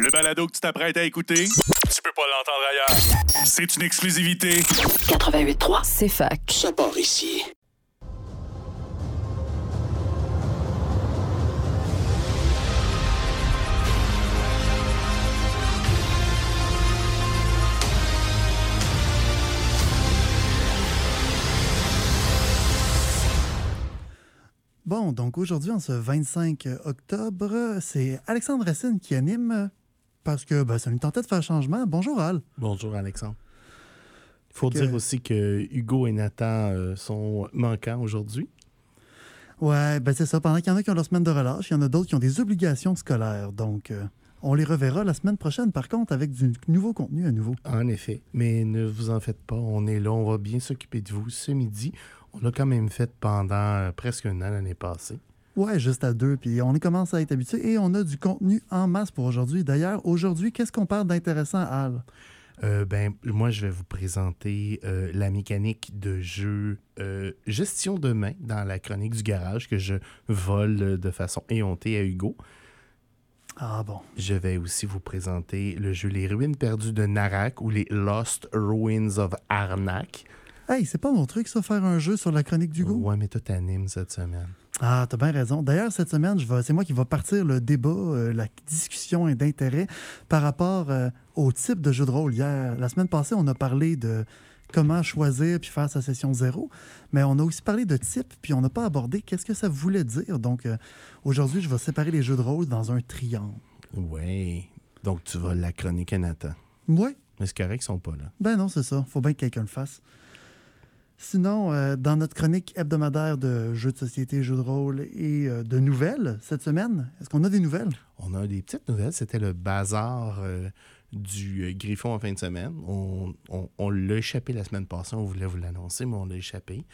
Le balado que tu t'apprêtes à écouter, tu peux pas l'entendre ailleurs. C'est une exclusivité. 88.3, c'est fac. Ça part ici. Bon, donc aujourd'hui, en ce 25 octobre, c'est Alexandre Racine qui anime parce que ben, ça nous tentait de faire changement. Bonjour Al. Bonjour Alexandre. Il faut Que- dire aussi que Hugo et Nathan euh, sont manquants aujourd'hui. Ouais, ben c'est ça. Pendant qu'il y en a qui ont leur semaine de relâche, il y en a d'autres qui ont des obligations scolaires. Donc, euh, on les reverra la semaine prochaine, par contre, avec du nouveau contenu à nouveau. En effet. Mais ne vous en faites pas, on est là, on va bien s'occuper de vous ce midi. On l'a quand même fait pendant euh, presque un an l'année passée. Ouais, juste à deux. Puis on commence à être habitué et on a du contenu en masse pour aujourd'hui. D'ailleurs, aujourd'hui, qu'est-ce qu'on parle d'intéressant, Al? Euh, ben, moi, je vais vous présenter euh, la mécanique de jeu euh, gestion de main dans la chronique du garage que je vole de façon éhontée à Hugo. Ah bon. Je vais aussi vous présenter le jeu Les Ruines perdues de Narak ou les Lost Ruins of Arnak. Hey, c'est pas mon truc, ça, faire un jeu sur la chronique d'Hugo? Ouais, mais toi, t'animes cette semaine. Ah, t'as bien raison. D'ailleurs, cette semaine, je vais, c'est moi qui va partir le débat, euh, la discussion et d'intérêt par rapport euh, au type de jeu de rôle. Hier, la semaine passée, on a parlé de comment choisir puis faire sa session zéro, mais on a aussi parlé de type, puis on n'a pas abordé qu'est-ce que ça voulait dire. Donc, euh, aujourd'hui, je vais séparer les jeux de rôle dans un triangle. Ouais. Donc, tu vas la chronique à Nathan. Ouais, Mais c'est correct, ils sont pas là. Ben non, c'est ça. Faut bien que quelqu'un le fasse. Sinon, euh, dans notre chronique hebdomadaire de jeux de société, jeux de rôle et euh, de nouvelles cette semaine, est-ce qu'on a des nouvelles? On a des petites nouvelles. C'était le bazar euh, du Griffon en fin de semaine. On, on- l'a échappé la semaine passée. On voulait vous l'annoncer, mais on l'a échappé.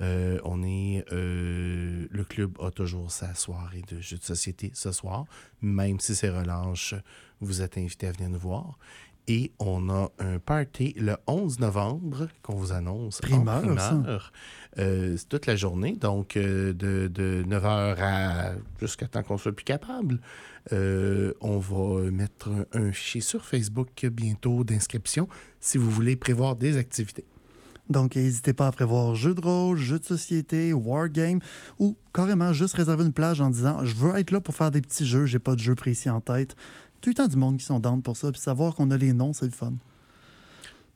On est. le club a toujours sa soirée de jeux de société ce soir. Même si c'est relâche, vous êtes invités à venir nous voir. Et on a un party le 11 novembre qu'on vous annonce. Primeur. Euh, c'est toute la journée, donc euh, de, de 9h à jusqu'à temps qu'on soit plus capable. Euh, on va mettre un, un fichier sur Facebook bientôt d'inscription si vous voulez prévoir des activités. Donc, n'hésitez pas à prévoir jeux de rôle, jeux de société, wargame ou carrément juste réserver une plage en disant Je veux être là pour faire des petits jeux, j'ai pas de jeu précis en tête. Tout le temps du monde qui sont down pour ça, puis savoir qu'on a les noms, c'est le fun.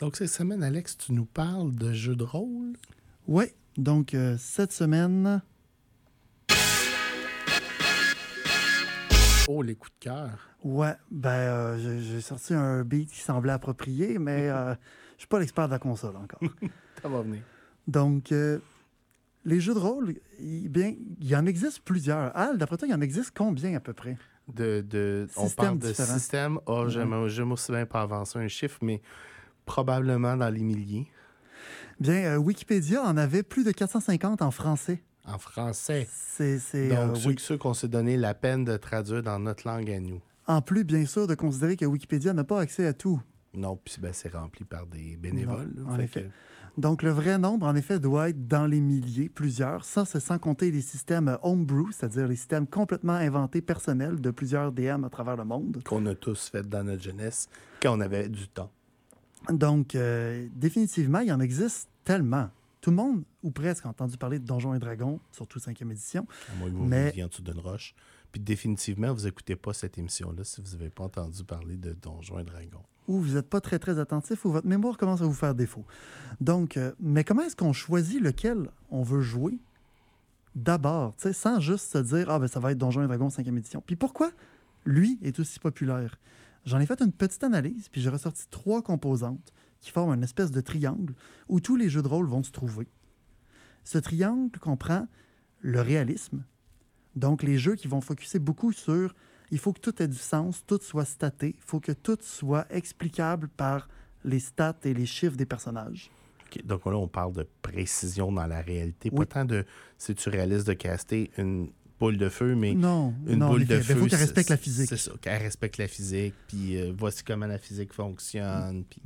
Donc, cette semaine, Alex, tu nous parles de jeux de rôle? Ouais, donc euh, cette semaine, Oh, les coups de cœur. ouais, ben euh, j'ai- sorti un beat qui semblait approprié, mais euh, je suis pas l'expert de la console encore. Ça va venir. Donc, euh, les jeux de rôle, il, bien, il y en existe plusieurs. Al, d'après toi, il y en existe combien à peu près? De, de, on parle de différent. système. Oh, j'aime j'aime aussi bien pas avancer un chiffre, mais probablement dans les milliers. Bien, euh, Wikipédia en avait plus de 450 en français. En français. C'est, c'est, Donc, euh, ceux, oui. ceux qu'on s'est donné la peine de traduire dans notre langue à nous. En plus, bien sûr, de considérer que Wikipédia n'a pas accès à tout. Non, puis ben, c'est rempli par des bénévoles. Non, là. en Fait effet. que- Donc, le vrai nombre, en effet, doit être dans les milliers, plusieurs. Ça, c'est sans compter les systèmes homebrew, c'est-à-dire les systèmes complètement inventés personnels de plusieurs DM à travers le monde. qu'on a tous fait dans notre jeunesse quand on avait du temps. Donc, euh, définitivement, il en existe tellement. Tout le monde, ou presque, a entendu parler de Donjons et Dragons, surtout 5e édition. À moins que vous Mais- viviez en dessous d'une roche. Puis définitivement, vous n'écoutez pas cette émission-là si vous n'avez pas entendu parler de Donjons et Dragons. Ou vous n'êtes pas très, très attentif, ou votre mémoire commence à vous faire défaut. Donc, euh, mais comment est-ce qu'on choisit lequel on veut jouer d'abord, sans juste se dire, ah ben ça va être Donjons et Dragons 5e édition. Puis pourquoi lui est aussi populaire? J'en ai fait une petite analyse, puis j'ai ressorti trois composantes qui forment une espèce de triangle où tous les jeux de rôle vont se trouver. Ce triangle comprend le réalisme, donc les jeux qui vont focuser beaucoup sur il faut que tout ait du sens, tout soit staté, il faut que tout soit explicable par les stats et les chiffres des personnages. Donc là, on parle de précision dans la réalité. Pas Oui. tant de c'est-tu réaliste de caster une boule de feu, mais Non, une non, boule de feu. faut qu'elle respecte la physique. C'est ça, qu'elle respecte la physique, puis euh, voici comment la physique fonctionne. Puis...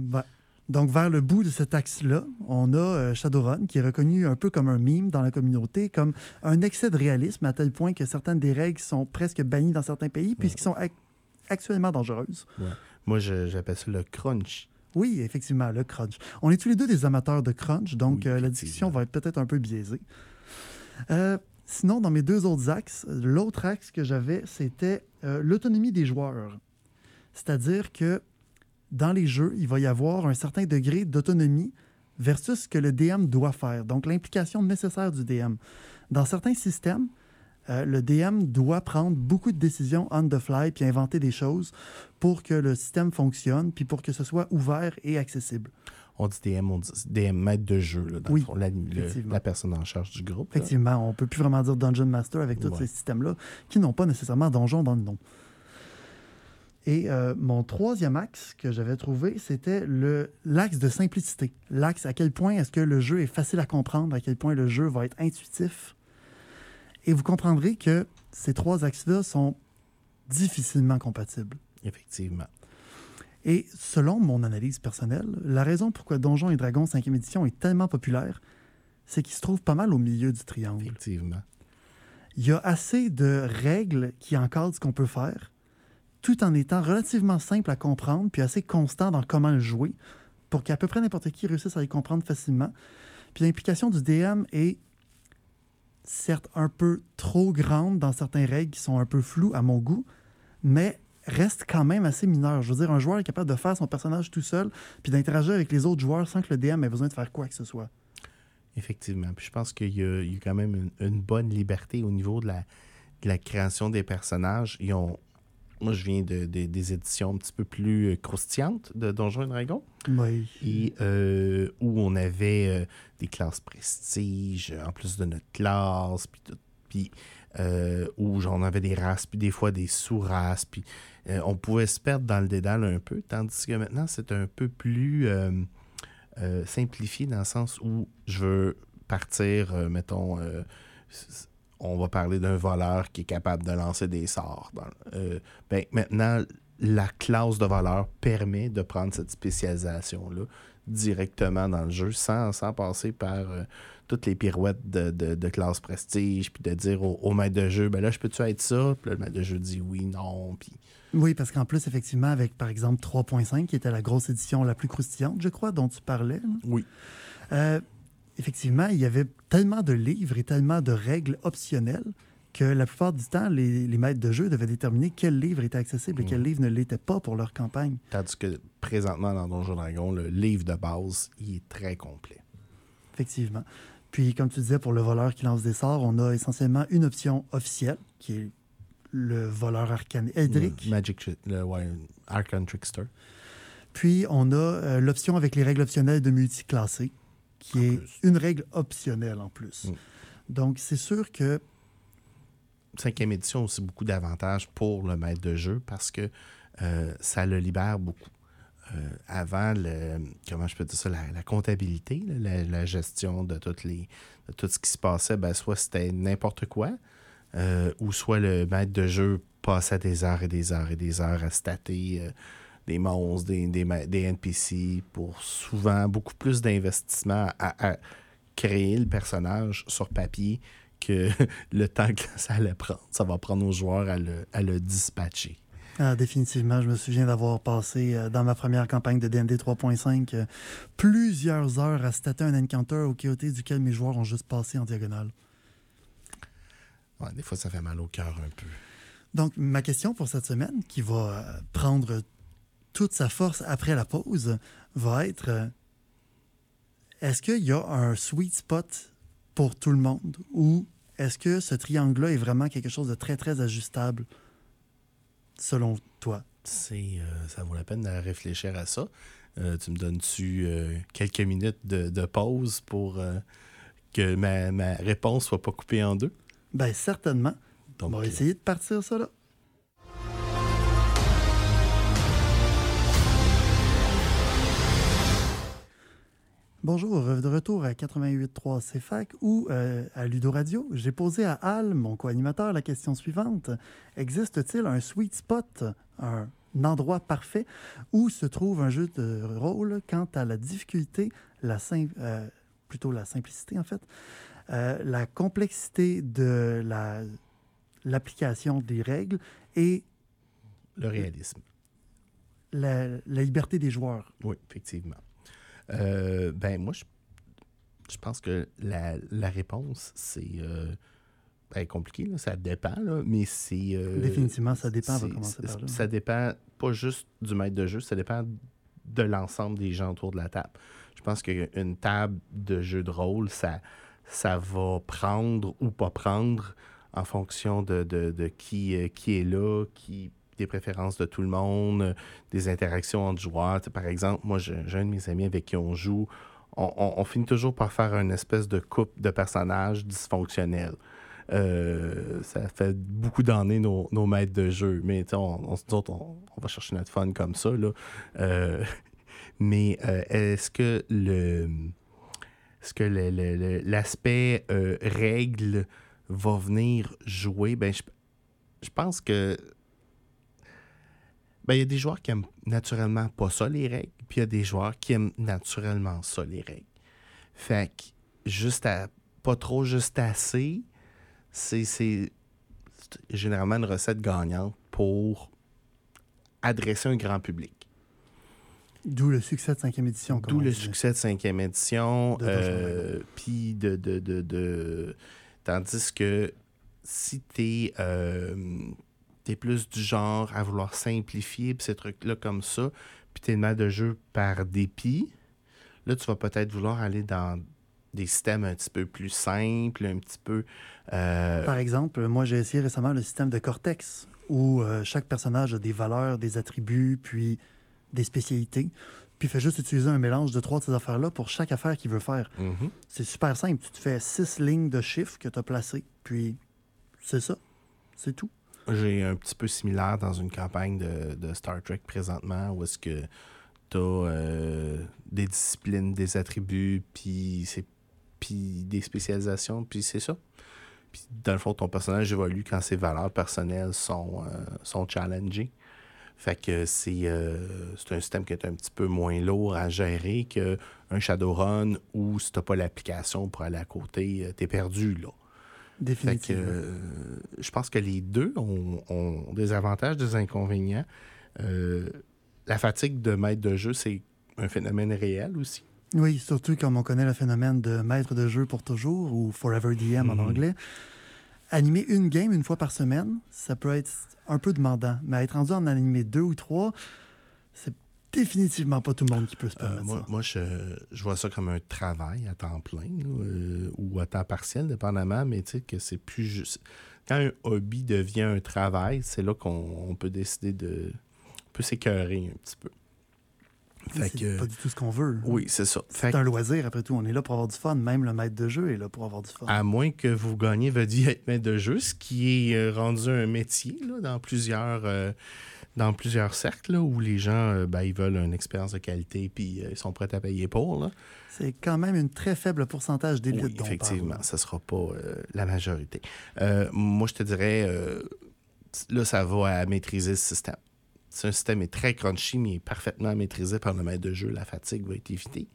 Donc, vers le bout de cet axe-là, on a euh, Shadowrun, qui est reconnu un peu comme un mime dans la communauté, comme un excès de réalisme, à tel point que certaines des règles sont presque bannies dans certains pays, puisqu'ils sont ac- actuellement dangereuse. Moi, j'appelle ça le crunch. Oui, effectivement, le crunch. On est tous les deux des amateurs de crunch, donc Oui, euh, la discussion va être peut-être un peu biaisée. Euh, sinon, dans mes deux autres axes, l'autre axe que j'avais, c'était euh, l'autonomie des joueurs. C'est-à-dire que dans les jeux, il va y avoir un certain degré d'autonomie versus ce que le DM doit faire, donc l'implication nécessaire du DM. Dans certains systèmes, euh, le DM doit prendre beaucoup de décisions on the fly puis inventer des choses pour que le système fonctionne puis pour que ce soit ouvert et accessible. On dit DM, on dit DM maître de jeu, là, dans Oui, le fond, la, le- effectivement. la personne en charge du groupe. là. Effectivement, on peut plus vraiment dire Dungeon Master avec tous ces systèmes-là qui n'ont pas nécessairement donjon dans le nom. Et euh, mon troisième axe que j'avais trouvé, c'était le l'axe de simplicité. L'axe à quel point est-ce que le jeu est facile à comprendre, à quel point le jeu va être intuitif. Et vous comprendrez que ces trois axes-là sont difficilement compatibles. Effectivement. Et selon mon analyse personnelle, la raison pourquoi Donjons et Dragons 5e édition est tellement populaire, c'est qu'il se trouve pas mal au milieu du triangle. Effectivement. Il y a assez de règles qui encadrent ce qu'on peut faire, tout en étant relativement simple à comprendre, puis assez constant dans comment le jouer, pour qu'à peu près n'importe qui réussisse à les comprendre facilement. Puis l'implication du DM est certes un peu trop grande dans certaines règles qui sont un peu floues à mon goût, mais reste quand même assez mineur. Je veux dire, un joueur est capable de faire son personnage tout seul, puis d'interagir avec les autres joueurs sans que le DM ait besoin de faire quoi que ce soit. Effectivement. Puis je pense qu'il y, y a quand même une, une bonne liberté au niveau de la, de la création des personnages. Ils ont, moi, je viens de, de- des éditions un petit peu plus euh, croustillantes de Donjons et Dragons. Oui. et euh, où on avait euh, des classes prestige en plus de notre classe, puis tout, puis euh, où genre, on avait des races, puis des fois des sous-races, puis on pouvait se perdre dans le dédale un peu, tandis que maintenant c'est un peu plus simplifié dans le sens où je veux partir, mettons, on va parler d'un voleur qui est capable de lancer des sorts. dans- euh, ben, maintenant, la classe de voleur permet de prendre cette spécialisation-là directement dans le jeu sans, sans passer par euh, toutes les pirouettes de, de- de classe prestige, puis de dire au, au maître de jeu, ben là, je peux-tu être ça? Puis là, le maître de jeu dit oui, non, puis Oui, parce qu'en plus, effectivement, avec par exemple 3.5, qui était la grosse édition la plus croustillante, je crois, dont tu parlais, là, oui. euh, effectivement, il y avait tellement de livres et tellement de règles optionnelles que la plupart du temps, les, les maîtres de jeu devaient déterminer quel livre était accessible et quel livre ne l'était pas pour leur campagne. Tandis que présentement, dans Donjon Dragon, le livre de base, il est très complet. Effectivement. Puis, comme tu disais, pour le voleur qui lance des sorts, on a essentiellement une option officielle, qui est le voleur arcane Edric. Magic, le, ouais, Arcane Trickster. Puis, on a euh, l'option avec les règles optionnelles de multiclassé, qui En est plus. une règle optionnelle en plus. Mm. Donc, c'est sûr que cinquième édition a aussi beaucoup d'avantages pour le maître de jeu parce que euh, ça le libère beaucoup. Euh, avant, le, comment je peux dire ça, la, la comptabilité, là, la, la gestion de, toutes les, de tout ce qui se passait, ben, soit c'était n'importe quoi, euh, ou soit le maître de jeu passait des heures et des heures et des heures à stater des monstres, des, des, des NPC, pour souvent beaucoup plus d'investissement à, à créer le personnage sur papier que le temps que ça allait prendre. Ça va prendre aux joueurs à le, à le dispatcher. Ah, définitivement, je me souviens d'avoir passé euh, dans ma première campagne de D&D 3.5 euh, plusieurs heures à stater un encounter au KOT duquel mes joueurs ont juste passé en diagonale. Ouais, des fois, ça fait mal au cœur un peu. Donc, ma question pour cette semaine, qui va euh, prendre toute sa force après la pause, va être euh, est-ce qu'il y a un sweet spot pour tout le monde? Ou est-ce que ce triangle-là est vraiment quelque chose de très, très ajustable selon toi? C'est, euh, ça vaut la peine de réfléchir à ça. Euh, tu me donnes-tu euh, quelques minutes de, de pause pour que ma, ma réponse soit pas coupée en deux? Bien, certainement. Donc, On va essayer de partir ça là. Bonjour, de retour à 88.3 CFAC ou euh, à Ludo Radio. J'ai posé à Al, mon co-animateur, la question suivante. Existe-t-il un sweet spot, un endroit parfait où se trouve un jeu de rôle quant à la difficulté, la euh, plutôt la simplicité en fait, euh, la complexité de la l'application des règles et le réalisme. La, la liberté des joueurs? Oui, effectivement. Euh, ben, moi, je, je pense que la, la réponse, c'est euh, ben, compliqué, là, ça dépend, là, mais c'est. euh, Définitivement, ça dépend. On va c'est- commencer par là. Ça dépend pas juste du maître de jeu, ça dépend de l'ensemble des gens autour de la table. Je pense qu'une table de jeu de rôle, ça, ça va prendre ou pas prendre en fonction de, de- de qui, qui est là, qui des préférences de tout le monde, euh, des interactions entre joueurs. Par exemple, moi, j'ai un de mes amis avec qui on joue. On, finit toujours par faire une espèce de couple de personnages dysfonctionnels. Euh, ça fait beaucoup d'années nos, nos maîtres de jeu. Mais on, se dit, on, va chercher notre fun comme ça. Là. Euh, mais est-ce que le est-ce que l'aspect règle va venir jouer? Ben, je, je pense que il y a des joueurs qui aiment naturellement pas ça, les règles, puis il y a des joueurs qui aiment naturellement ça, les règles. Fait que juste à pas trop, juste assez, c'est généralement une recette gagnante pour adresser un grand public. D'où le succès de cinquième édition. comme D'où le succès de cinquième édition. Euh, Puis de, de, de, de- Tandis que si t'es euh, t'es plus du genre à vouloir simplifier pis ces trucs-là comme ça, puis t'es le maître de jeu par dépit, là, tu vas peut-être vouloir aller dans des systèmes un petit peu plus simples, un petit peu... euh, Par exemple, moi, j'ai essayé récemment le système de Cortex, où euh, chaque personnage a des valeurs, des attributs, puis des spécialités. Puis il fait juste utiliser un mélange de trois de ces affaires-là pour chaque affaire qu'il veut faire. mhm. C'est super simple. Tu te fais six lignes de chiffres que tu as placées, puis c'est ça. C'est tout. J'ai un petit peu similaire dans une campagne de, de Star Trek présentement où est-ce que tu as des disciplines, des attributs, puis des spécialisations, puis c'est ça. Puis dans le fond, ton personnage évolue quand ses valeurs personnelles sont, euh, sont challengées. Fait que c'est euh, c'est un système qui est un petit peu moins lourd à gérer qu'un Shadowrun où si t'as pas l'application pour aller à côté, euh, t'es perdu là. Fait que Définitivement. euh, je pense que les deux ont, ont des avantages, des inconvénients. Euh, la fatigue de maître de jeu, c'est un phénomène réel aussi. Oui, surtout comme on connaît le phénomène de maître de jeu pour toujours, ou Forever DM en Mhm. anglais. Animer une game une fois par semaine, ça peut être un peu demandant. Mais être rendu en animer deux ou trois, c'est définitivement pas tout le monde qui peut se Euh, permettre moi, ça. moi, je, je vois ça comme un travail à temps plein là, euh, ou à temps partiel, dépendamment, mais tu sais que c'est plus juste. Quand un hobby devient un travail, c'est là qu'on on peut décider de. On peut s'écœurer un petit peu. C'est pas du tout ce qu'on veut. Oui, c'est ça. C'est un loisir, après tout. On est là pour avoir du fun. Même le maître de jeu est là pour avoir du fun. À moins que vous gagnez votre vie à être maître de jeu, ce qui est euh, rendu un métier là, dans, plusieurs, euh, dans plusieurs cercles là, où les gens euh, ben, ils veulent une expérience de qualité puis euh, ils sont prêts à payer pour. C'est quand même une très faible pourcentage d'élite Oui, effectivement, ce ne sera pas euh, la majorité. Moi, je te dirais, là, ça va à maîtriser le système. Si un système est très crunchy, mais parfaitement maîtrisé par le maître de jeu, la fatigue va être évitée.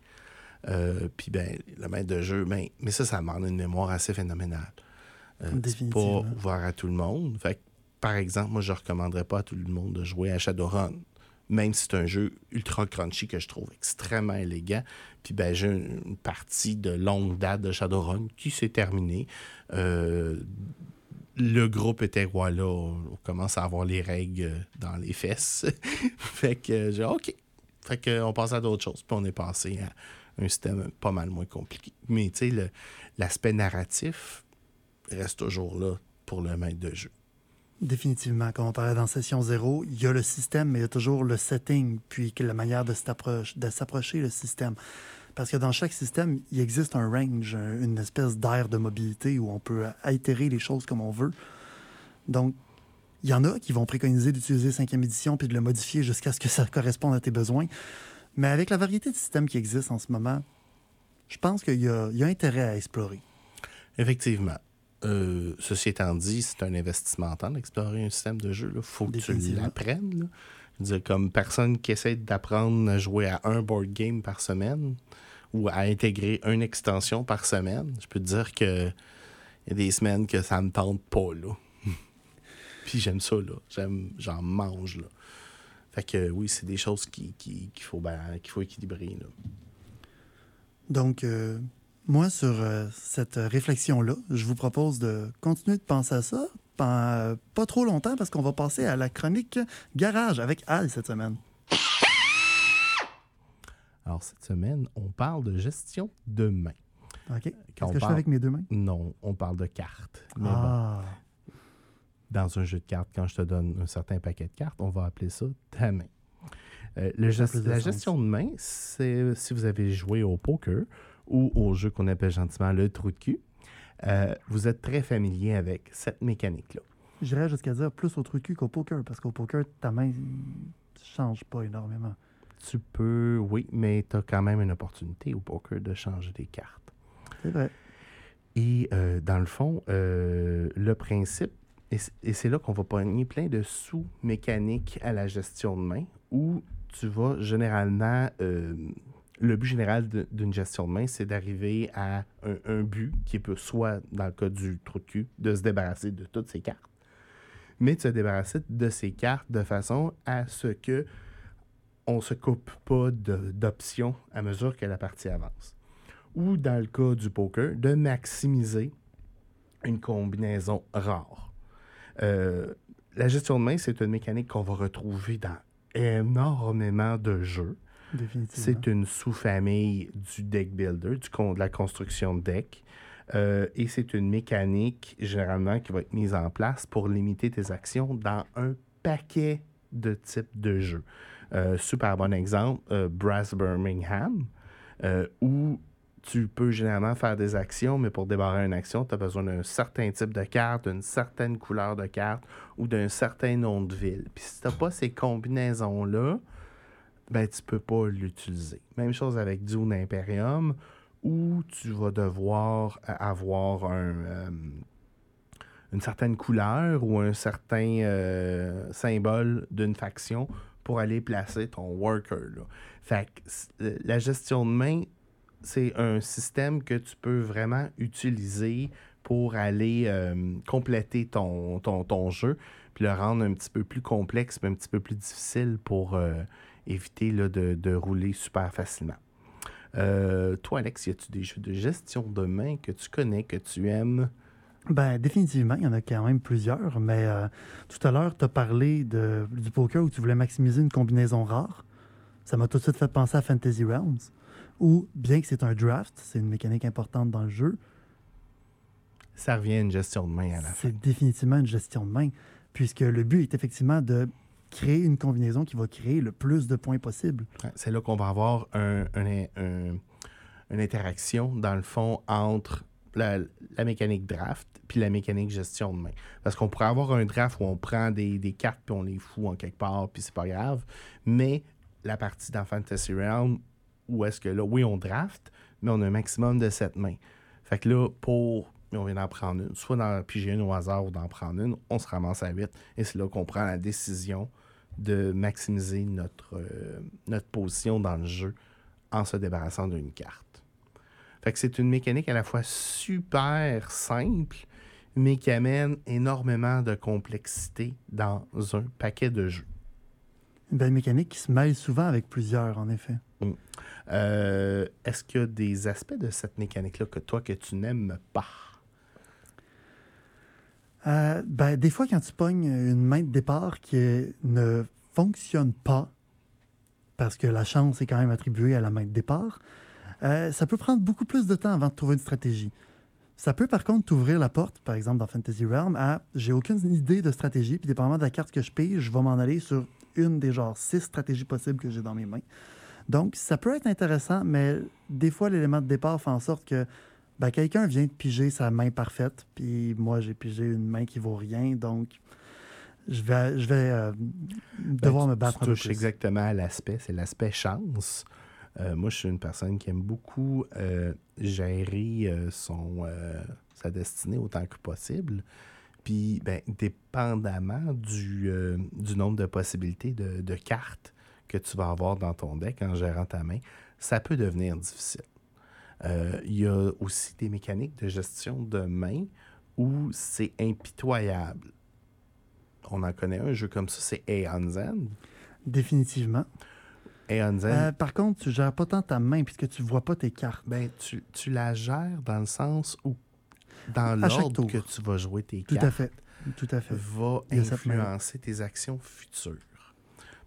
Puis, ben, le maître de jeu, ben, mais ça, ça demande une mémoire assez phénoménale. Euh, c'est pas ouvert à tout le monde. Fait que, par exemple, moi, je recommanderais pas à tout le monde de jouer à Shadowrun. Même si c'est un jeu ultra crunchy que je trouve extrêmement élégant. Puis ben, j'ai une, partie de longue date de Shadowrun qui s'est terminée. Euh, le groupe était roi là. On commence à avoir les règles dans les fesses. fait que j'ai OK. Fait que on passe à d'autres choses. Puis on est passé à un système pas mal moins compliqué. Mais tu sais, l'aspect narratif reste toujours là pour le maître de jeu. Définitivement. Comme on parlait dans Session Zéro, il y a le système, mais il y a toujours le setting, puis la manière de s'approche- de s'approcher le système. Parce que dans chaque système, il existe un range, un- une espèce d'aire de mobilité où on peut altérer les choses comme on veut. Donc, il y en a qui vont préconiser d'utiliser cinquième édition puis de le modifier jusqu'à ce que ça corresponde à tes besoins. Mais avec la variété de systèmes qui existent en ce moment, je pense qu'il y a intérêt à explorer. Effectivement. Euh, ceci étant dit, c'est un investissement en temps d'explorer un système de jeu. Il faut que tu l'apprennes. comme personne qui essaie d'apprendre à jouer à un board game par semaine ou à intégrer une extension par semaine, je peux te dire que il y a des semaines que ça me tente pas. Là. Puis j'aime ça, là. J'aime, j'en mange, là. Fait que oui, c'est des choses qui, qui- qu'il faut, ben, qu'il faut équilibrer, là. Donc, euh, moi, sur euh, cette réflexion-là, je vous propose de continuer de penser à ça, pas, pas trop longtemps, parce qu'on va passer à la chronique garage avec Al cette semaine. Alors, cette semaine, on parle de gestion de main. OK? Qu'est-ce on que je fais avec mes deux mains? Non, on parle de cartes. Mais bon, Ah, dans un jeu de cartes, quand je te donne un certain paquet de cartes, on va appeler ça ta main. Euh, le gest- la gestion de main, c'est si vous avez joué au poker ou au jeu qu'on appelle gentiment le trou de cul, euh, vous êtes très familier avec cette mécanique-là. j'irais jusqu'à dire plus au truc qu'au poker, parce qu'au poker, ta main ne change pas énormément. Tu peux, oui, mais tu as quand même une opportunité au poker de changer des cartes. C'est vrai. Et euh, dans le fond, euh, le principe, et c'est là qu'on va pogner plein de sous-mécaniques à la gestion de main, où tu vas généralement, le but général d'une gestion de main, c'est d'arriver à un, but qui peut soit, dans le cas du trou de cul, de se débarrasser de toutes ces cartes, mais de se débarrasser de ces cartes de façon à ce que on se coupe pas d'options à mesure que la partie avance ou dans le cas du poker, de maximiser une combinaison rare. Euh, la gestion de main, c'est une mécanique qu'on va retrouver dans énormément de jeux. C'est une sous-famille du deck builder, de la construction de deck. Euh, et c'est une mécanique, généralement, qui va être mise en place pour limiter tes actions dans un paquet de types de jeux. Euh, super bon exemple, euh, Brass Birmingham, où tu peux généralement faire des actions, mais pour débarrer une action, tu as besoin d'un certain type de carte, d'une certaine couleur de carte ou d'un certain nom de ville. Puis si tu n'as pas ces combinaisons-là, ben, tu peux pas l'utiliser. Même chose avec Dune Imperium, où tu vas devoir euh, avoir euh, une certaine couleur ou un certain euh, symbole d'une faction pour aller placer ton worker. Fait que la gestion de main, c'est un système que tu peux vraiment utiliser pour aller compléter ton, ton, ton jeu, puis le rendre un petit peu plus complexe, puis un petit peu plus difficile pour éviter là, de, de rouler super facilement. Euh, toi, Alex, y a-tu des jeux de gestion de main que tu connais, que tu aimes? Ben, définitivement, il y en a quand même plusieurs, mais euh, tout à l'heure, tu as parlé de, du poker où tu voulais maximiser une combinaison rare. Ça m'a tout de suite fait penser à Fantasy Realms, où, bien que c'est un draft, c'est une mécanique importante dans le jeu, Ça revient à une gestion de main à la fin. c'est définitivement une gestion de main, puisque le but est effectivement de créer une combinaison qui va créer le plus de points possible. C'est là qu'on va avoir un- un- un- une interaction, dans le fond, entre la, la mécanique draft puis la mécanique gestion de main. Parce qu'on pourrait avoir un draft où on prend des, des cartes puis on les fout en quelque part, puis c'est pas grave. Mais la partie dans Fantasy Realm, où est-ce que là, oui, on draft, mais on a un maximum de 7 mains. Fait que là, pour. On vient d'en prendre une, soit d'en piger une au hasard ou d'en prendre une, on se ramasse à 8. Et c'est là qu'on prend la décision de maximiser notre, euh, notre position dans le jeu en se débarrassant d'une carte. Fait que c'est une mécanique à la fois super simple, mais qui amène énormément de complexité dans un paquet de jeux. Une belle mécanique qui se mêle souvent avec plusieurs, en effet. Euh, Est-ce qu'il y a des aspects de cette mécanique-là que toi, que tu n'aimes pas? Euh, ben, des fois, quand tu pognes une main de départ qui ne fonctionne pas, parce que la chance est quand même attribuée à la main de départ, euh, ça peut prendre beaucoup plus de temps avant de trouver une stratégie. Ça peut par contre t'ouvrir la porte, par exemple dans Fantasy Realm, à j'ai aucune idée de stratégie, puis dépendamment de la carte que je pige, je vais m'en aller sur une des genre six stratégies possibles que j'ai dans mes mains. Donc, ça peut être intéressant, mais des fois, l'élément de départ fait en sorte que ben, quelqu'un vient de piger sa main parfaite, puis moi, j'ai pigé une main qui vaut rien, donc je vais, je vais euh, devoir Ben, me tu- battre tu touches plus. exactement à l'aspect, c'est l'aspect chance. Euh, moi, je suis une personne qui aime beaucoup euh, gérer son, sa destinée autant que possible. Puis, ben, dépendamment du, du nombre de possibilités de, de cartes que tu vas avoir dans ton deck en gérant ta main, ça peut devenir difficile. Euh, Il y a aussi des mécaniques de gestion de main où c'est impitoyable. on en connaît un jeu comme ça, c'est Aeon Zen. Définitivement. Aeon Zen, Euh, par contre, tu gères pas tant ta main puisque tu vois pas tes cartes. ben, tu, tu la gères dans le sens où, dans l'ordre que tu vas jouer tes Tout cartes, à fait. Tout à fait. va influencer tes actions futures.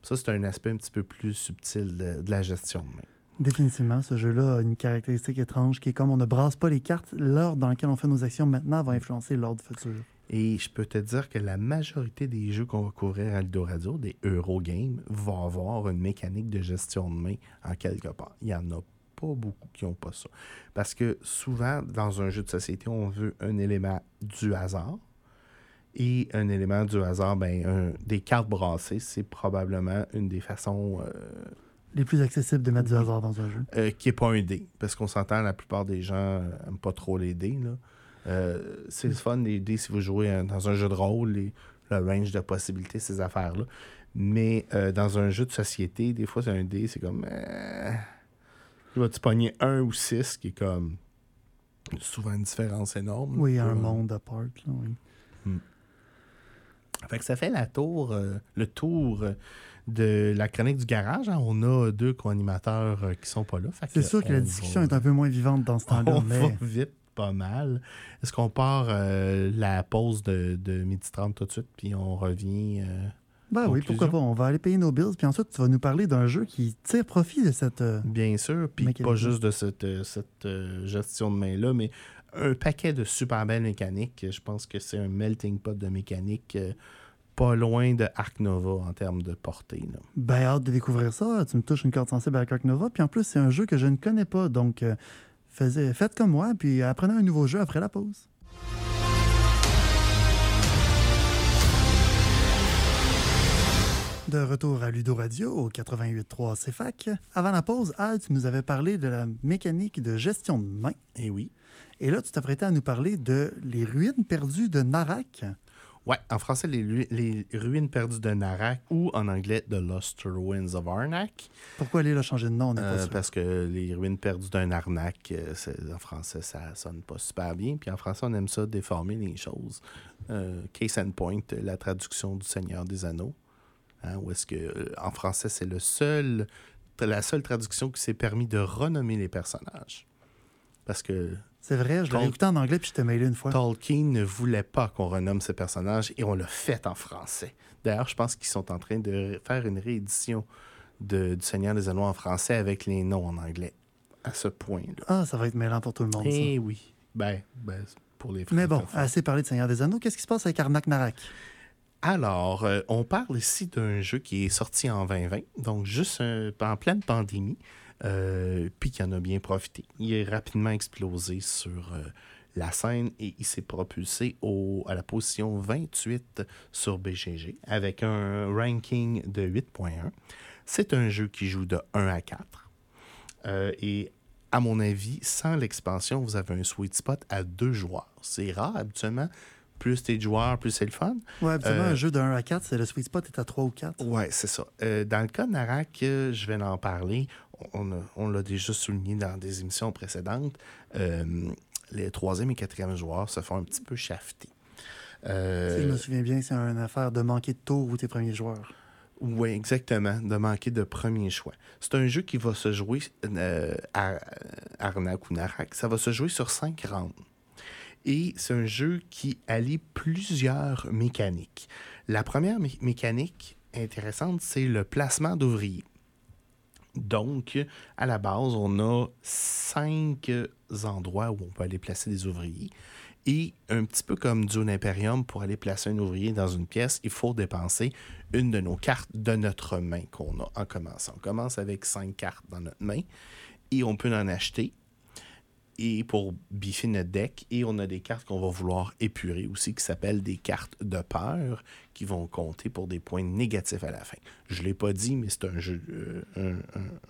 Ça, c'est un aspect un petit peu plus subtil de, de la gestion de main. Définitivement, ce jeu-là a une caractéristique étrange qui est comme on ne brasse pas les cartes, l'ordre dans lequel on fait nos actions maintenant va influencer l'ordre futur. Et je peux te dire que la majorité des jeux qu'on va couvrir à Eldorado, des Eurogames, vont avoir une mécanique de gestion de main en quelque part. Il n'y en a pas beaucoup qui n'ont pas ça. Parce que souvent, dans un jeu de société, on veut un élément du hasard. Et un élément du hasard, ben, des cartes brassées, c'est probablement une des façons euh, Les plus accessibles de mettre du hasard dans un jeu. euh, qui n'est pas un dé. Parce qu'on s'entend, la plupart des gens n'aiment pas trop les dés. là. Euh, c'est le fun, les dés, si vous jouez euh, dans un jeu de rôle, les- le range de possibilités, ces affaires-là. Mais euh, dans un jeu de société, des fois, c'est un dé, c'est comme. Euh, vas-tu pogner un ou six, qui est comme. Souvent une différence énorme. Oui, un monde à part. là, oui. Fait que ça fait la tour, euh, le tour euh, de la chronique du garage. hein. On a deux co-animateurs euh, qui sont pas là. C'est sûr que la on discussion va- est un peu moins vivante dans ce temps-là, On mais va vite pas mal. Est-ce qu'on part euh, la pause de, de midi 30 tout de suite, puis on revient... ben oui, pourquoi pas. On va aller payer nos bills, puis ensuite tu vas nous parler d'un jeu qui tire profit de cette. euh, Bien sûr, puis pas juste de cette, cette euh, gestion de main-là, mais un paquet de super belles mécaniques. Je pense que c'est un melting pot de mécaniques euh, pas loin de Arc Nova en termes de portée. là. Ben, hâte de découvrir ça. Tu me touches une carte sensible à Ark Nova. Puis en plus, c'est un jeu que je ne connais pas. Donc, euh, faisez- faites comme moi, puis apprenez un nouveau jeu après la pause. De retour à Ludo Radio au 88.3 CFAC. Avant la pause, Al, tu nous avais parlé de la mécanique de gestion de main. Eh oui. Et là, tu t'apprêtais à nous parler de les ruines perdues de Narak. Ouais, en français, les, ruines perdues de Narak ou en anglais The Lost Ruins of Arnak. Pourquoi aller là changer de nom? On pas Euh, parce que les ruines perdues d'un arnaque, euh, en français, ça sonne pas super bien. Puis en français, on aime ça déformer les choses. Euh, case and point, la traduction du Seigneur des Anneaux. Hein, où est-ce que, en français, c'est le seul, la seule traduction qui s'est permis de renommer les personnages. Parce que C'est vrai, je Tol- écouté en anglais, puis je t'ai mailé une fois. Tolkien ne voulait pas qu'on renomme ces personnages et on l'a fait en français. D'ailleurs, je pense qu'ils sont en train de faire une réédition de, du Seigneur des Anneaux en français avec les noms en anglais. À ce point-là. Ah, ça va être mêlant pour tout le monde, ça. Eh oui. Ben, ben, pour les Mais bon, assez parlé de Seigneur des Anneaux. Qu'est-ce qui se passe avec Arnak Narak? Alors, euh, on parle ici d'un jeu qui est sorti en 2020, donc juste euh, en pleine pandémie, euh, puis qui en a bien profité. Il est rapidement explosé sur euh, la scène et il s'est propulsé au, à la position 28 sur BGG avec un ranking de 8.1. C'est un jeu qui joue de 1 à 4. Euh, et à mon avis, sans l'expansion, vous avez un sweet spot à deux joueurs. C'est rare, habituellement. Plus t'es de joueurs, plus c'est le fun. Habituellement, Euh, un jeu de 1 à 4, c'est le sweet spot est à 3 ou 4. Ouais, c'est ça. Euh, dans le cas de Narak, euh, je vais en parler. On, l'a déjà souligné dans des émissions précédentes. Euh, les troisième et quatrième joueurs se font un petit peu shafter. Euh, Si je me souviens bien, c'est une affaire de manquer de tour ou tes premiers joueurs. oui, exactement, de manquer de premier choix. C'est un jeu qui va se jouer euh, à Arnak ou Narak. Ça va se jouer sur cinq rounds. Et c'est un jeu qui allie plusieurs mécaniques. La première mé- mécanique intéressante, c'est le placement d'ouvriers. Donc, à la base, on a cinq endroits où on peut aller placer des ouvriers. Et un petit peu comme Dune Imperium, pour aller placer un ouvrier dans une pièce, il faut dépenser une de nos cartes de notre main qu'on a en commençant. On commence avec cinq cartes dans notre main et on peut en acheter et pour biffer notre deck. Et on a des cartes qu'on va vouloir épurer aussi, qui s'appellent des cartes de peur, qui vont compter pour des points négatifs à la fin. Je ne l'ai pas dit, mais c'est un jeu, euh,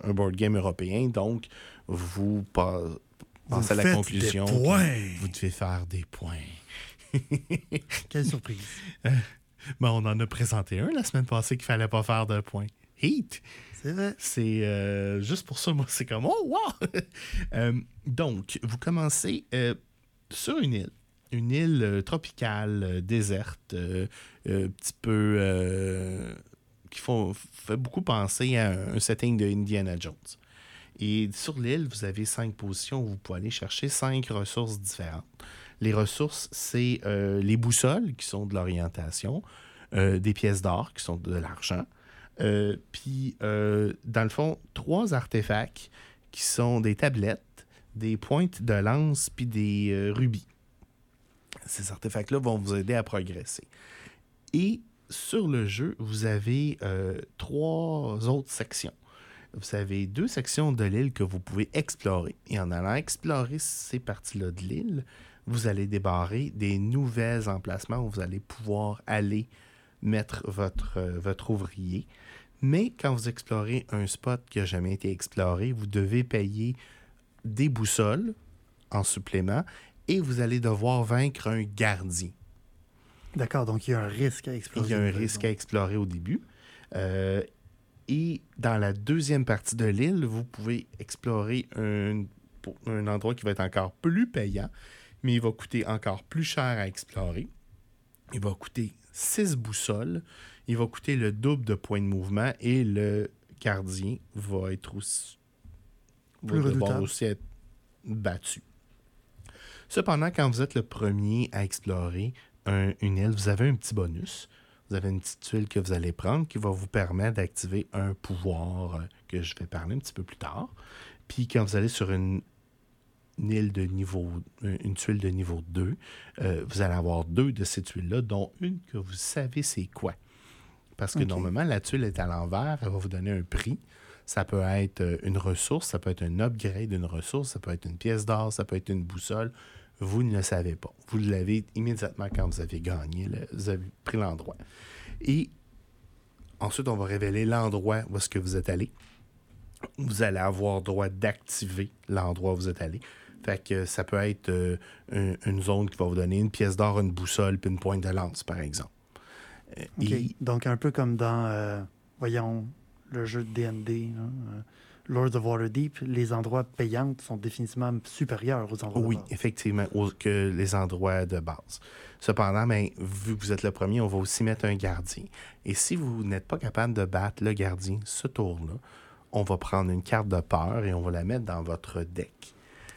un, board game européen, donc vous pensez à la conclusion. des que points. Vous devez faire des points. Quelle surprise. Ben, on en a présenté un la semaine passée qu'il fallait pas faire de points. Heat! C'est euh, juste pour ça, moi, c'est comme oh wow! Euh, donc, vous commencez euh, sur une île. une île tropicale, déserte, un petit peu. qui font, fait beaucoup penser à un, un setting de Indiana Jones. Et sur l'île, vous avez cinq positions où vous pouvez aller chercher cinq ressources différentes. Les ressources, c'est les boussoles, qui sont de l'orientation, des pièces d'or, qui sont de l'argent, euh, puis, euh, dans le fond, trois artefacts qui sont des tablettes, des pointes de lance, puis des euh, rubis. Ces artefacts-là vont vous aider à progresser. Et sur le jeu, vous avez trois autres sections. Vous avez deux sections de l'île que vous pouvez explorer. Et en allant explorer ces parties-là de l'île, vous allez débarrer des nouvelles emplacements où vous allez pouvoir aller mettre votre, euh, votre ouvrier. Mais quand vous explorez un spot qui n'a jamais été exploré, vous devez payer des boussoles en supplément et vous allez devoir vaincre un gardien. D'accord, donc il y a un risque à explorer. Il y a un risque à explorer au début. Euh, et dans la deuxième partie de l'île, vous pouvez explorer un, un endroit qui va être encore plus payant, mais il va coûter encore plus cher à explorer. Il va coûter 6 boussoles. Il va coûter le double de points de mouvement et le gardien va être aussi, Plus va devoir aussi être battu. Cependant, quand vous êtes le premier à explorer un- une île, vous avez un petit bonus. Vous avez une petite tuile que vous allez prendre qui va vous permettre d'activer un pouvoir euh, que je vais parler un petit peu plus tard. Puis quand vous allez sur une, une île de niveau, euh, une tuile de niveau 2, euh, vous allez avoir deux de ces tuiles-là, dont une que vous savez c'est quoi. Parce que normalement, la tuile est à l'envers, elle va vous donner un prix. Ça peut être euh, une ressource, ça peut être un upgrade d'une ressource, ça peut être une pièce d'or, ça peut être une boussole. Vous ne le savez pas. Vous l'avez immédiatement quand vous avez gagné, vous avez pris l'endroit. Et ensuite, on va révéler l'endroit où est-ce que vous êtes allé. Vous allez avoir droit d'activer l'endroit où vous êtes allé. Fait que ça peut être euh, un- une zone qui va vous donner une pièce d'or, une boussole, puis une pointe de lance, par exemple. Euh, et- Donc, un peu comme dans, euh, voyons, le jeu de D&D, Lords of Waterdeep, les endroits payants sont définitivement supérieurs aux endroits de Oui, base. effectivement, que les endroits de base. Cependant, ben, vu que vous êtes le premier, on va aussi mettre un gardien. Et si vous n'êtes pas capable de battre le gardien ce tour-là, on va prendre une carte de peur et on va la mettre dans votre deck.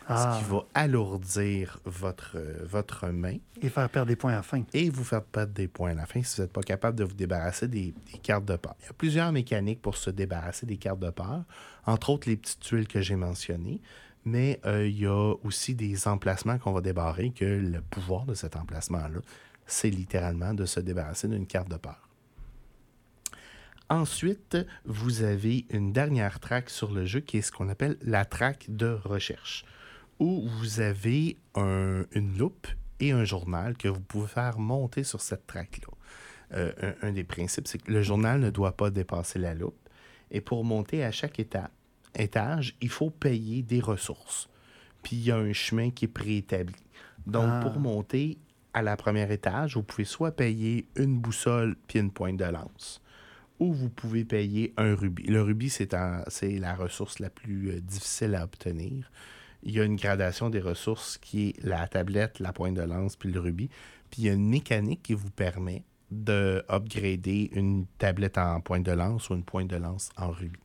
Ah, Ce qui va alourdir votre, euh, votre main et faire perdre des points à la fin. et vous faire perdre des points à la fin si vous n'êtes pas capable de vous débarrasser des, des cartes de peur. Il y a plusieurs mécaniques pour se débarrasser des cartes de peur, entre autres les petites tuiles que j'ai mentionnées, mais euh, il y a aussi des emplacements qu'on va débarrer que le pouvoir de cet emplacement-là, c'est littéralement de se débarrasser d'une carte de peur. Ensuite, vous avez une dernière track sur le jeu qui est ce qu'on appelle la track de recherche, où vous avez un- une loupe et un journal que vous pouvez faire monter sur cette track-là. Euh, un, un des principes, c'est que le journal ne doit pas dépasser la loupe. Et pour monter à chaque étape, étage, il faut payer des ressources. Puis il y a un chemin qui est préétabli. Donc, Ah. pour monter à la première étage, vous pouvez soit payer une boussole puis une pointe de lance, ou vous pouvez payer un rubis. Le rubis, c'est la ressource la plus euh, difficile à obtenir. Il y a une gradation des ressources qui est la tablette, la pointe de lance puis le rubis. Puis il y a une mécanique qui vous permet de upgrader une tablette en pointe de lance ou une pointe de lance en rubis.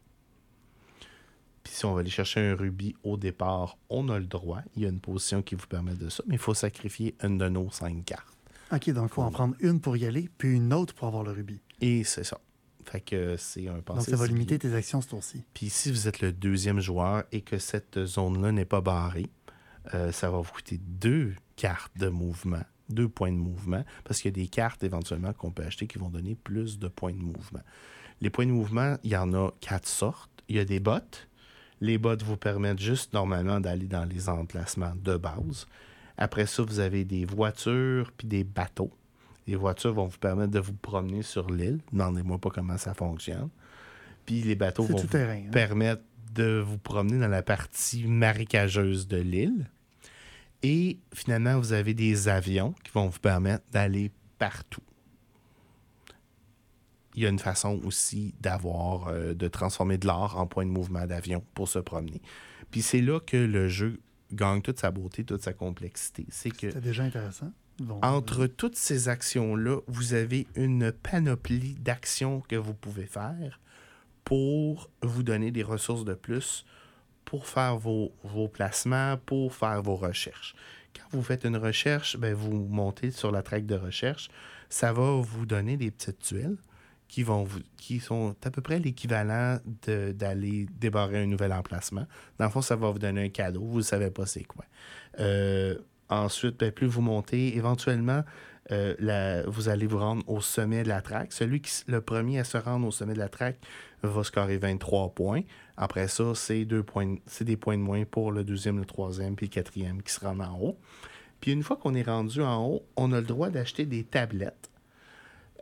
Puis si on va aller chercher un rubis au départ, on a le droit. Il y a une position qui vous permet de ça, mais il faut sacrifier une de nos cinq cartes. OK, donc il faut en prendre une pour y aller, puis une autre pour avoir le rubis. Et c'est ça. Fait que c'est un Donc, ça va limiter tes actions ce tour-ci. Puis si vous êtes le deuxième joueur et que cette zone-là n'est pas barrée, euh, ça va vous coûter deux cartes de mouvement, deux points de mouvement, parce qu'il y a des cartes éventuellement qu'on peut acheter qui vont donner plus de points de mouvement. Les points de mouvement, il y en a quatre sortes. Il y a des bottes. Les bottes vous permettent juste normalement d'aller dans les emplacements de base. Après ça, vous avez des voitures puis des bateaux. Les voitures vont vous permettre de vous promener sur l'île. Demandez-moi pas comment ça fonctionne. Puis les bateaux C'est vont vous terrain. hein? permettre de vous promener dans la partie marécageuse de l'île. Et finalement, vous avez des avions qui vont vous permettre d'aller partout. Il y a une façon aussi d'avoir, euh, de transformer de l'or en point de mouvement d'avion pour se promener. Puis c'est là que le jeu gagne toute sa beauté, toute sa complexité. C'est que C'était déjà intéressant. Entre toutes ces actions-là, vous avez une panoplie d'actions que vous pouvez faire pour vous donner des ressources de plus, pour faire vos, vos placements, pour faire vos recherches. Quand vous faites une recherche, ben, vous montez sur la traque de recherche. Ça va vous donner des petites tuiles qui, sont à peu près l'équivalent d'aller débarrer un nouvel emplacement. Dans le fond, ça va vous donner un cadeau. Vous ne savez pas c'est quoi. Euh, ensuite, ben, plus vous montez, éventuellement, euh, vous allez vous rendre au sommet de la traque. Celui qui le premier à se rendre au sommet de la traque va scorer 23 points. Après ça, c'est deux points, des points de moins pour le deuxième, le troisième, puis le quatrième qui se rendent en haut. Puis une fois qu'on est rendu en haut, on a le droit d'acheter des tablettes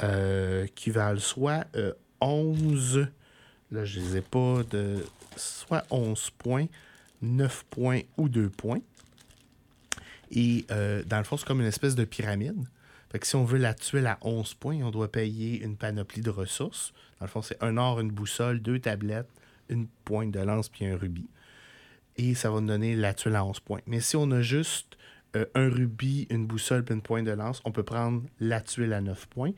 euh, qui valent soit euh, 11, là je les ai pas, soit 11 points, 9 points ou 2 points. Et euh, dans le fond, c'est comme une espèce de pyramide. Fait que si on veut la tuile à 11 points, on doit payer une panoplie de ressources. Dans le fond, c'est un or, une boussole, deux tablettes, une pointe de lance puis un rubis. Et ça va nous donner la tuile à 11 points. Mais si on a juste euh, un rubis, une boussole puis une pointe de lance, on peut prendre la tuile à 9 points.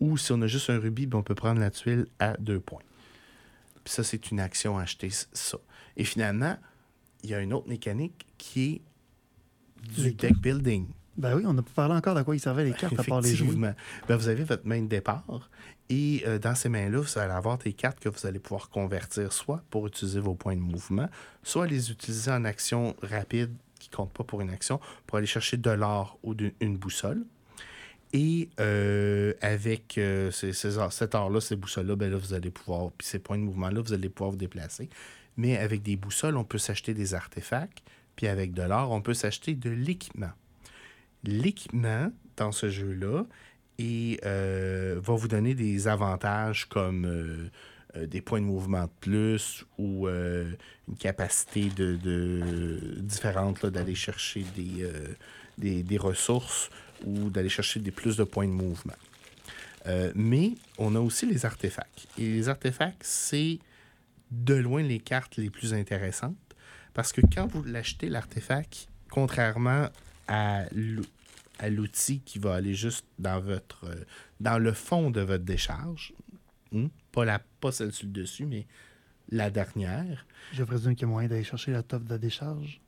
Ou si on a juste un rubis, ben, on peut prendre la tuile à 2 points. Puis ça, c'est une action acheter c- ça. Et finalement, il y a une autre mécanique qui est du deck building. Ben oui, on n'a pas parlé encore de quoi ils servaient les cartes à part les. Effectivement. Ben, vous avez votre main de départ et euh, dans ces mains-là, vous allez avoir des cartes que vous allez pouvoir convertir soit pour utiliser vos points de mouvement, soit les utiliser en action rapide qui ne compte pas pour une action pour aller chercher de l'or ou d'une- une boussole. Et euh, avec euh, ces, ces or- cet or-là, ces boussoles-là, ben là, vous allez pouvoir, puis ces points de mouvement-là, vous allez pouvoir vous déplacer. Mais avec des boussoles, on peut s'acheter des artefacts, puis avec de l'or, on peut s'acheter de l'équipement l'équipement dans ce jeu-là euh, va vous donner des avantages comme euh, euh, des points de mouvement de plus ou une capacité de, différente d'aller chercher des, des, des ressources ou d'aller chercher des plus de points de mouvement. Mais on a aussi les artefacts. Et les artefacts, c'est de loin les cartes les plus intéressantes parce que quand vous l'achetez, l'artefact, contrairement à l'ou- à l'outil qui va aller juste dans votre euh, dans le fond de votre décharge, hmm, pas, la, pas celle sur le dessus, mais la dernière, Je présume qu'il y a moyen d'aller chercher la top de la décharge.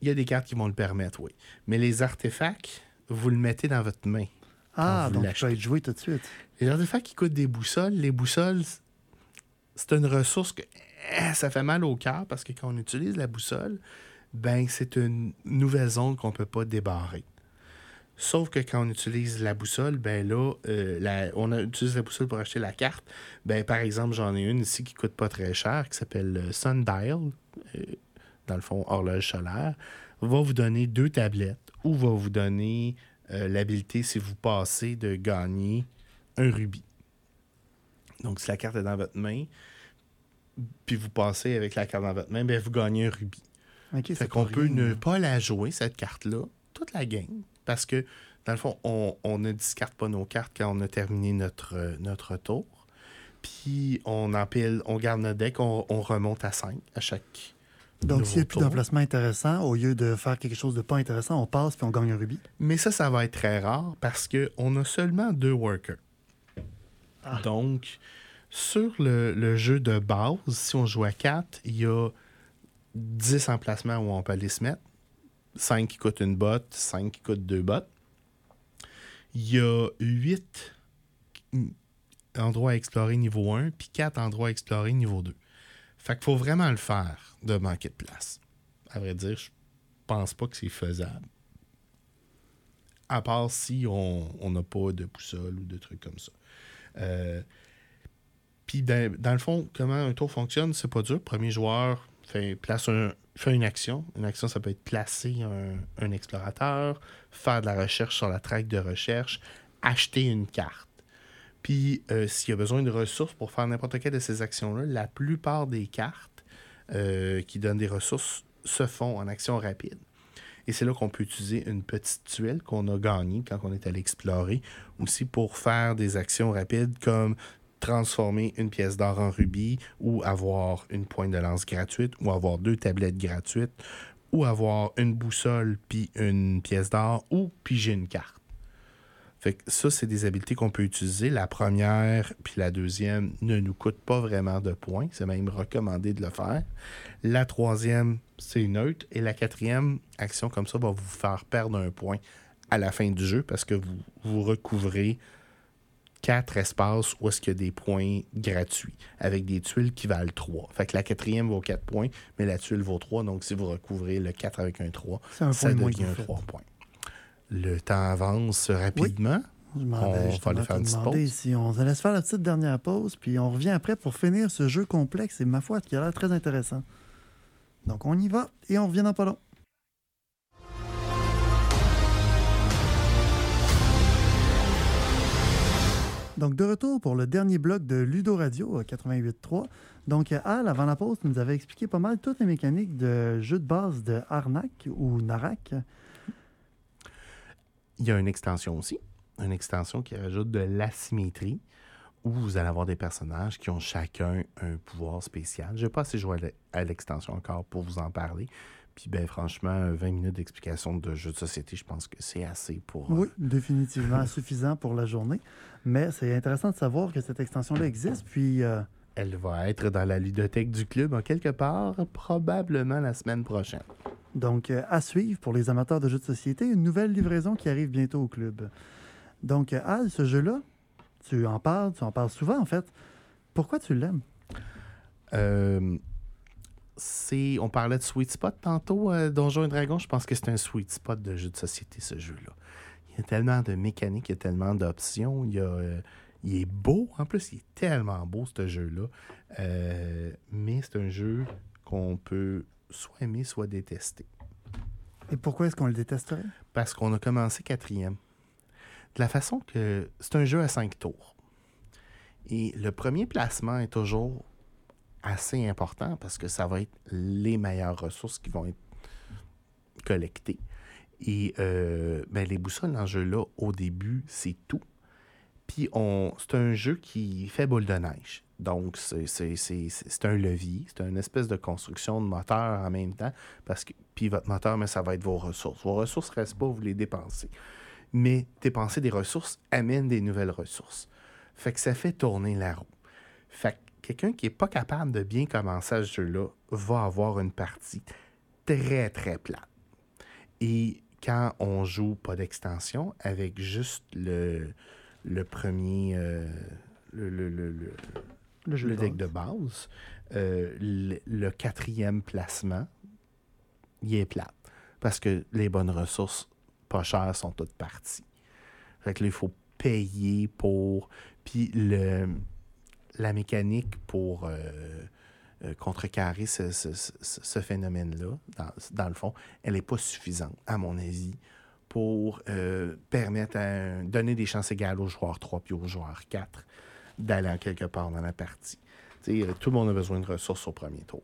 il y a des cartes qui vont le permettre, oui. Mais les artefacts, vous le mettez dans votre main. Ah, donc tu peux être joué tout de suite. Les artefacts qui coûtent des boussoles, les boussoles, c'est une ressource que ça fait mal au cœur parce que quand on utilise la boussole, ben c'est une nouvelle zone qu'on peut pas débarrer. Sauf que quand on utilise la boussole, ben là, euh, on utilise la boussole pour acheter la carte. Ben, par exemple, j'en ai une ici qui coûte pas très cher, qui s'appelle euh, Sundial, euh, dans le fond, horloge solaire, va vous donner deux tablettes ou va vous donner l'habilité, si vous passez, de gagner un rubis. Donc, si la carte est dans votre main, puis vous passez avec la carte dans votre main, ben vous gagnez un rubis. Ok, Fait c'est qu'on peut ne là. pas la jouer, cette carte-là, toute la game. Parce que, dans le fond, on, on ne discarte pas nos cartes quand on a terminé notre, euh, notre tour. Puis on empile, on garde notre deck, on, on remonte à 5 à chaque. Donc, s'il n'y a plus d'emplacement intéressant, au lieu de faire quelque chose de pas intéressant, on passe puis on gagne un rubis. Mais ça, ça va être très rare parce qu'on a seulement deux workers. Ah. Donc, sur le, jeu de base, si on joue à 4, il y a 10 emplacements où on peut aller se mettre. 5 qui coûtent une botte, 5 qui coûtent deux bottes. Il y a 8 endroits à explorer niveau 1, puis 4 endroits à explorer niveau 2. Fait qu'il faut vraiment le faire de manquer de place. À vrai dire, je pense pas que c'est faisable. À part si on on n'a pas de boussole ou de trucs comme ça. Euh, Dans, dans le fond, comment un tour fonctionne, c'est pas dur. Premier joueur fait, place un, fait une action. Une action, ça peut être placer un, un explorateur, faire de la recherche sur la traque de recherche, acheter une carte. Puis euh, s'il y a besoin de ressources pour faire n'importe quelle de ces actions-là, la plupart des cartes euh, qui donnent des ressources se font en action rapide. Et c'est là qu'on peut utiliser une petite tuile qu'on a gagnée quand on est allé explorer, aussi pour faire des actions rapides comme transformer une pièce d'or en rubis ou avoir une pointe de lance gratuite ou avoir deux tablettes gratuites ou avoir une boussole puis une pièce d'or ou piger une carte. Fait que ça, c'est des habiletés qu'on peut utiliser. La première puis la deuxième ne nous coûtent pas vraiment de points. C'est même recommandé de le faire. La troisième, c'est neutre. Et la quatrième action comme ça va vous faire perdre un point à la fin du jeu parce que vous, vous recouvrez quatre espaces où est-ce qu'il y a des points gratuits avec des tuiles qui valent 3. Fait que la quatrième vaut 4 points, mais la tuile vaut 3. Donc, si vous recouvrez le 4 avec un 3, un ça devient vous 3 faites. points. Le temps avance rapidement. Je m'en On vais va justement aller faire une petite pause. si on se laisse faire la petite dernière pause, puis on revient après pour finir ce jeu complexe et ma foi, qui a l'air très intéressant. Donc on y va et on revient dans pas long. Donc, de retour pour le dernier bloc de Ludo Radio à 88.3. Donc, Al, avant la pause, nous avait expliqué pas mal toutes les mécaniques de jeu de base de Arnak ou Narak. Il y a une extension aussi. Une extension qui rajoute de l'asymétrie où vous allez avoir des personnages qui ont chacun un pouvoir spécial. Je n'ai pas assez joué à l'extension encore pour vous en parler. Puis, ben, franchement, 20 minutes d'explication de jeu de société, je pense que c'est assez pour. euh, Oui, définitivement suffisant pour la journée. Mais c'est intéressant de savoir que cette extension-là existe. Puis, euh, Elle va être dans la ludothèque du club en quelque part, probablement la semaine prochaine. donc, euh, à suivre pour les amateurs de jeux de société, une nouvelle livraison qui arrive bientôt au club. Donc, Al, ce jeu-là, tu en parles, tu en parles souvent en fait. Pourquoi tu l'aimes? Euh, c'est, on parlait de sweet spot tantôt, euh, Donjons et Dragons. Je pense que c'est un sweet spot de jeu de société, ce jeu-là. Il y a tellement de mécaniques, il y a tellement d'options. Il, y a, euh, il est beau, en plus, il est tellement beau, ce jeu-là. Euh, mais c'est un jeu qu'on peut soit aimer, soit détester. Et pourquoi est-ce qu'on le détesterait? Parce qu'on a commencé quatrième. De la façon que c'est un jeu à cinq tours. Et le premier placement est toujours assez important parce que ça va être les meilleures ressources qui vont être collectées. Et euh, ben, les boussoles dans ce jeu-là, au début, c'est tout. Puis on, c'est un jeu qui fait boule de neige. Donc, c'est, un levier. C'est une espèce de construction de moteur en même temps. Parce que, puis votre moteur, mais ça va être vos ressources. Vos ressources ne restent pas, vous les dépensez. Mais dépenser des ressources amène des nouvelles ressources. Fait que ça fait tourner la roue. Fait quelqu'un qui n'est pas capable de bien commencer à ce jeu-là va avoir une partie très, très plate. Et quand on joue pas d'extension, avec juste le, le premier, euh, le, le- le- le- Le jeu le de deck base. de base, euh, le, le quatrième placement, il est plate. Parce que les bonnes ressources pas chères sont toutes parties. Fait que là, il faut payer pour. Puis le, la mécanique pour euh, euh, contrecarrer ce, phénomène-là, dans, le fond, elle n'est pas suffisante, à mon avis, pour euh, permettre à donner des chances égales aux joueurs 3 puis aux joueurs 4 d'aller en quelque part dans la partie. Tout le monde a besoin de ressources au premier tour.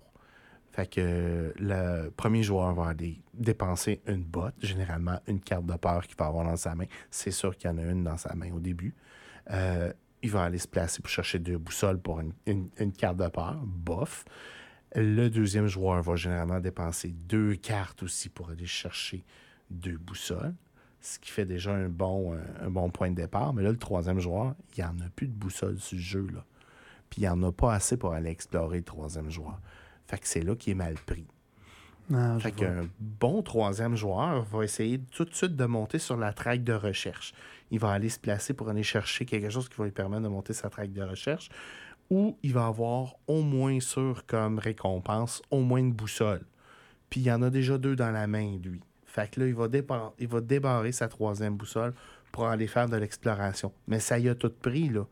Fait que le premier joueur va aller dépenser une botte, généralement une carte de peur qu'il va avoir dans sa main. C'est sûr qu'il y en a une dans sa main au début. Il va aller se placer pour chercher deux boussoles pour une, une- carte de peur, bof. Le deuxième joueur va généralement dépenser deux cartes aussi pour aller chercher deux boussoles, ce qui fait déjà un bon, euh, point de départ. Mais là, le troisième joueur, il n'y en a plus de boussole sur le jeu. Là. Puis il n'y en a pas assez pour aller explorer le troisième joueur. Fait que c'est là qu'il est mal pris. Ah, Fait qu'un bon troisième joueur va essayer tout de suite de monter sur la traque de recherche. Il va aller se placer pour aller chercher quelque chose qui va lui permettre de monter sa traque de recherche ou il va avoir au moins sûr comme récompense au moins une boussole. Puis il y en a déjà deux dans la main, lui. Fait que là, il va, débar- il va débarrer sa troisième boussole pour aller faire de l'exploration. Mais ça y a tout pris, là.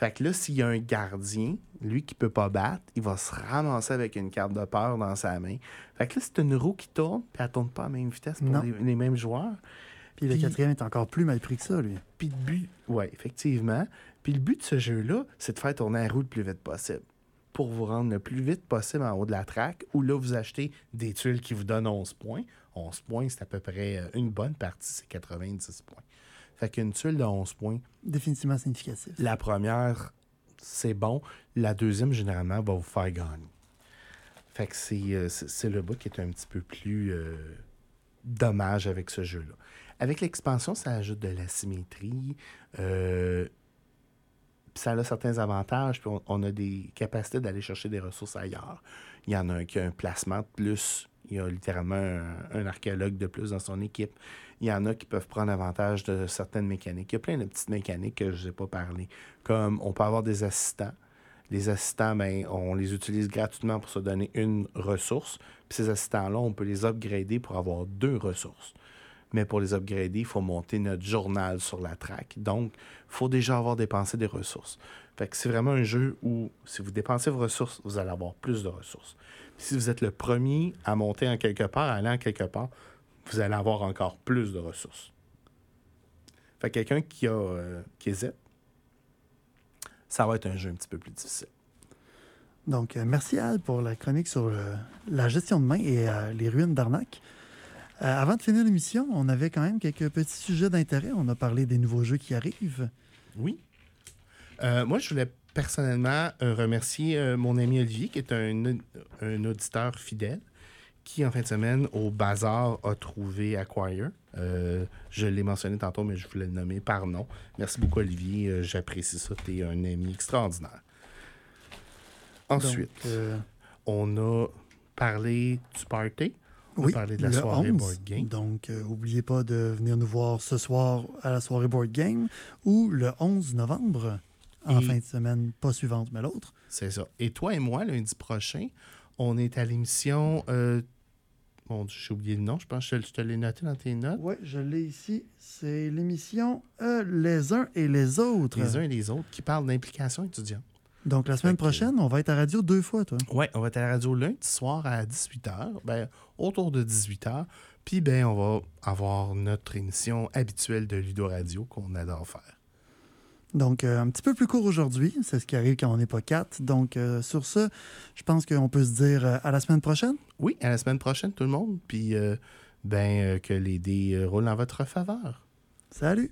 Fait que là, s'il y a un gardien, lui qui peut pas battre, il va se ramasser avec une carte de peur dans sa main. Fait que là, c'est une roue qui tourne, puis elle tourne pas à la même vitesse pour les, les mêmes joueurs. Puis le quatrième est encore plus mal pris que ça, lui. Puis le but, ouais, effectivement. Puis le but de ce jeu-là, c'est de faire tourner la roue le plus vite possible. Pour vous rendre le plus vite possible en haut de la traque, où là, vous achetez des tuiles qui vous donnent 11 points. 11 points, c'est à peu près euh, une bonne partie, c'est 90 points. Fait qu'une tuile de 11 points, Définitivement significatif. la première c'est bon. La deuxième, généralement, va vous faire gagner. Fait que c'est, euh, le bout qui est un petit peu plus euh, dommage avec ce jeu-là. Avec l'expansion, ça ajoute de la symétrie. euh, ça a certains avantages, puis on, on a des capacités d'aller chercher des ressources ailleurs. Il y en a un qui a un placement de plus. Il y a littéralement un, un archéologue de plus dans son équipe. Il y en a qui peuvent prendre avantage de certaines mécaniques. Il y a plein de petites mécaniques que je n'ai pas parlé. Comme on peut avoir des assistants. Les assistants, ben, on les utilise gratuitement pour se donner une ressource. Puis ces assistants-là, on peut les upgrader pour avoir deux ressources. Mais pour les upgrader, il faut monter notre journal sur la track. Donc, il faut déjà avoir dépensé des ressources. Fait que c'est vraiment un jeu où, si vous dépensez vos ressources, vous allez avoir plus de ressources. Puis si vous êtes le premier à monter en quelque part, à aller en quelque part, vous allez avoir encore plus de ressources. Fait que quelqu'un qui a euh, qui hésite, ça va être un jeu un petit peu plus difficile. Donc, euh, merci Al pour la chronique sur euh, la gestion de main et les ruines d'arnaque. Avant de finir l'émission, on avait quand même quelques petits sujets d'intérêt. On a parlé des nouveaux jeux qui arrivent. Oui. Moi, je voulais personnellement remercier mon ami Olivier, qui est un, un auditeur fidèle, qui, en fin de semaine, au Bazar, a trouvé Acquire. Euh, je l'ai mentionné tantôt, mais je voulais le nommer par nom. Merci beaucoup, Olivier. Euh, J'apprécie ça. Tu es un ami extraordinaire. Ensuite, Donc, euh, on a parlé du party. On a parlé de la soirée 11. board game. Donc, n'oubliez pas de venir nous voir ce soir à la soirée board game ou le 11 novembre, en Et- fin de semaine, pas suivante, mais l'autre. C'est ça. Et toi et moi, lundi prochain, on est à l'émission. Euh, mon Dieu, j'ai oublié le nom. Je pense que je te- l'ai noté dans tes notes. Oui, je l'ai ici. C'est l'émission euh, Les uns et les autres. Les uns et les autres qui parlent d'implication étudiante. Donc, la semaine prochaine, on va être à radio deux fois, toi. Oui, on va être à la radio lundi soir à 18h, ben, autour de 18h. Puis, ben, on va avoir notre émission habituelle de Ludo Radio qu'on adore faire. Donc, euh, un petit peu plus court aujourd'hui. C'est ce qui arrive quand on n'est pas quatre. Donc, euh, sur ce, je pense qu'on peut se dire euh, à la semaine prochaine. Oui, à la semaine prochaine, tout le monde. Puis, ben, que les dés roulent en votre faveur. Salut!